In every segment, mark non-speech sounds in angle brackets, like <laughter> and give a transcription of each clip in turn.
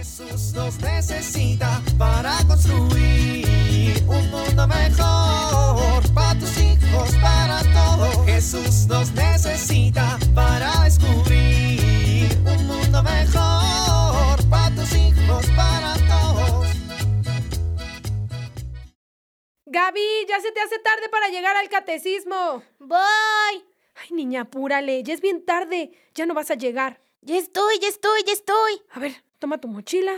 Jesús nos necesita para construir un mundo mejor para tus hijos, para todos. Jesús nos necesita para descubrir un mundo mejor para tus hijos, para todos. Gaby, ya se te hace tarde para llegar al catecismo. Voy. Ay, niña, apúrale, ya es bien tarde, ya no vas a llegar. Ya estoy, ya estoy, ya estoy. A ver, toma tu mochila,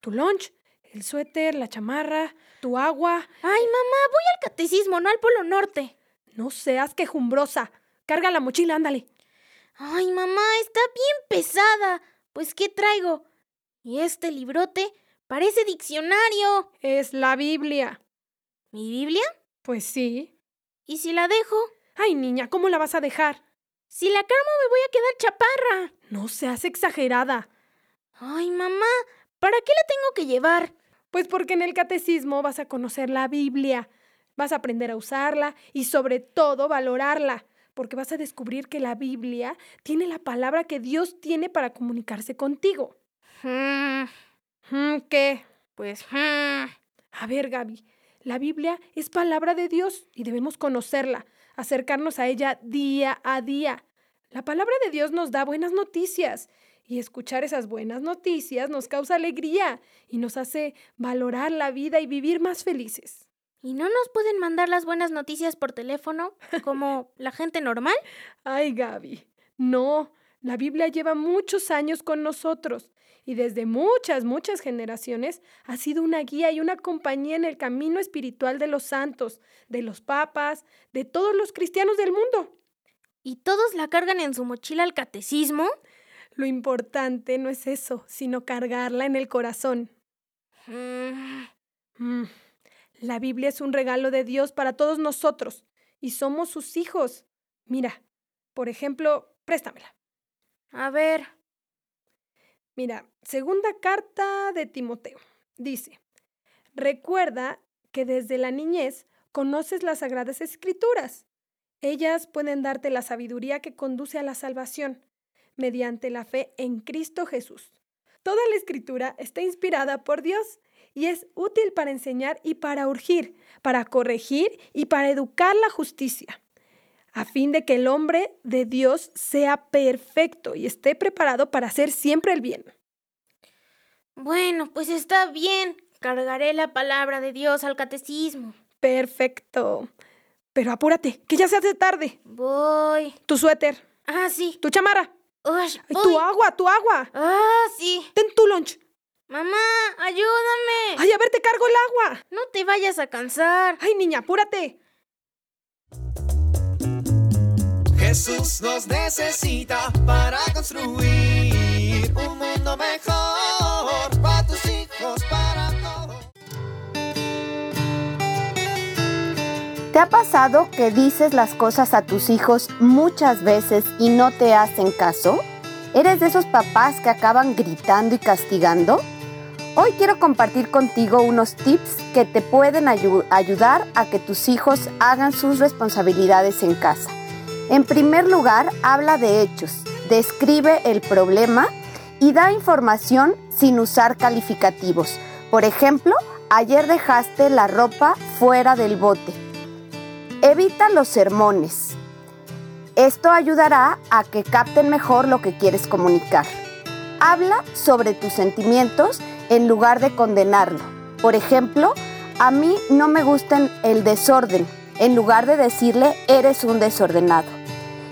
tu lunch, el suéter, la chamarra, tu agua. Ay, mamá, voy al catecismo, no al Polo Norte. No seas quejumbrosa. Carga la mochila, ándale. Ay, mamá, está bien pesada. Pues, ¿qué traigo? Y este librote parece diccionario. Es la Biblia. ¿Mi Biblia? Pues sí. ¿Y si la dejo? Ay, niña, ¿cómo la vas a dejar? Si la carmo me voy a quedar chaparra. No seas exagerada. Ay, mamá, ¿para qué la tengo que llevar? Pues porque en el catecismo vas a conocer la Biblia, vas a aprender a usarla y sobre todo valorarla, porque vas a descubrir que la Biblia tiene la palabra que Dios tiene para comunicarse contigo. Hmm, Mm, ¿Qué? pues, hmm. A ver, Gaby, la Biblia es palabra de Dios y debemos conocerla, acercarnos a ella día a día. La palabra de Dios nos da buenas noticias y escuchar esas buenas noticias nos causa alegría y nos hace valorar la vida y vivir más felices. ¿Y no nos pueden mandar las buenas noticias por teléfono, como la gente normal? <laughs> Ay, Gaby, no, la Biblia lleva muchos años con nosotros y desde muchas, muchas generaciones ha sido una guía y una compañía en el camino espiritual de los santos, de los papas, de todos los cristianos del mundo. ¿Y todos la cargan en su mochila al catecismo? Lo importante no es eso, sino cargarla en el corazón. Mm, Mm, La Biblia es un regalo de Dios para todos nosotros y somos sus hijos. Mira, por ejemplo, préstamela. A ver, Mira, segunda carta de Timoteo. Dice, recuerda que desde la niñez conoces las sagradas escrituras. Ellas pueden darte la sabiduría que conduce a la salvación mediante la fe en Cristo Jesús. Toda la escritura está inspirada por Dios y es útil para enseñar y para urgir, para corregir y para educar la justicia, a fin de que el hombre de Dios sea perfecto y esté preparado para hacer siempre el bien. bueno, pues está bien. Cargaré la palabra de Dios al catecismo. Perfecto. Pero apúrate, que ya se hace tarde. Voy. Tu suéter, Ah, sí. tu chamarra, Ush, ay, tu agua, tu agua. Ah, sí. Ten tu lunch. Mamá, ayúdame. Ay, a ver, te cargo el agua. No te vayas a cansar. Ay, niña, apúrate. Jesús nos necesita para construir un mundo mejor ¿Te ha pasado que dices las cosas a tus hijos muchas veces y no te hacen caso? ¿Eres de esos papás que acaban gritando y castigando? Hoy quiero compartir contigo unos tips que te pueden ayu- ayudar a que tus hijos hagan sus responsabilidades en casa. En primer lugar, habla de hechos, describe el problema y da información sin usar calificativos. Por ejemplo, ayer dejaste la ropa fuera del bote. Evita los sermones. Esto ayudará a que capten mejor lo que quieres comunicar. Habla sobre tus sentimientos en lugar de condenarlo. Por ejemplo, a mí no me gusta el desorden, en lugar de decirle eres un desordenado.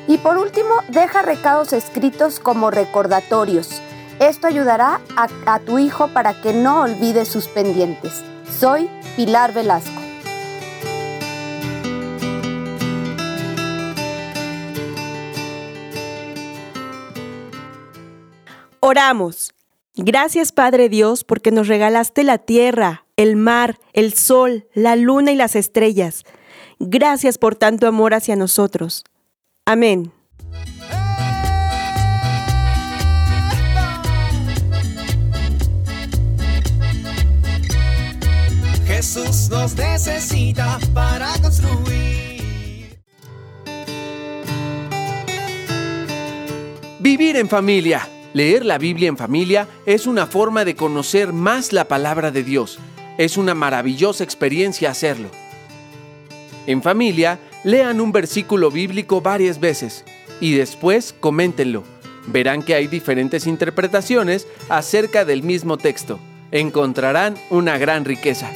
Y por último, deja recados escritos como recordatorios. Esto ayudará a, a tu hijo para que no olvide sus pendientes. Soy Pilar Velasco. Oramos. Gracias Padre Dios porque nos regalaste la tierra, el mar, el sol, la luna y las estrellas. Gracias por tanto amor hacia nosotros. Amén. Jesús nos necesita para construir. Vivir en familia. Leer la Biblia en familia es una forma de conocer más la palabra de Dios. Es una maravillosa experiencia hacerlo. En familia, lean un versículo bíblico varias veces y después coméntenlo. Verán que hay diferentes interpretaciones acerca del mismo texto. Encontrarán una gran riqueza.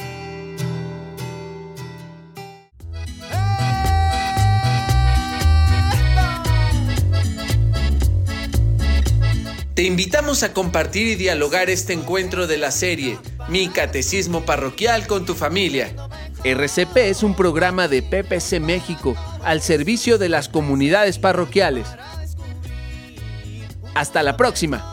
Te invitamos a compartir y dialogar este encuentro de la serie Mi Catecismo Parroquial con tu familia. RCP es un programa de PPC México al servicio de las comunidades parroquiales. Hasta la próxima.